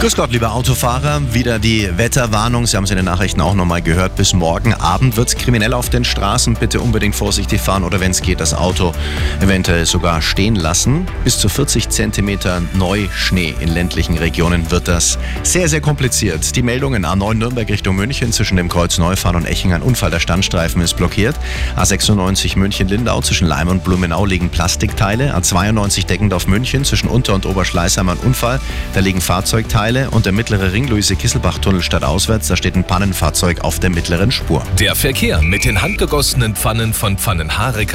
Grüß Gott, liebe Autofahrer. Wieder die Wetterwarnung. Sie haben es in den Nachrichten auch nochmal gehört. Bis morgen Abend wird es kriminell auf den Straßen. Bitte unbedingt vorsichtig fahren oder wenn es geht, das Auto eventuell sogar stehen lassen. Bis zu 40 Zentimeter Neuschnee in ländlichen Regionen wird das sehr, sehr kompliziert. Die Meldungen A9 Nürnberg Richtung München zwischen dem Kreuz Neufahren und Eching. Ein Unfall der Standstreifen ist blockiert. A96 München-Lindau zwischen Leim und Blumenau liegen Plastikteile. A92 Deckendorf München zwischen Unter- und Oberschleißheim ein Unfall. Da liegen Fahrzeugteile. Und der mittlere Ring Luise-Kisselbach-Tunnel stadtauswärts, da steht ein Pannenfahrzeug auf der mittleren Spur. Der Verkehr mit den handgegossenen Pfannen von Pfannenhaare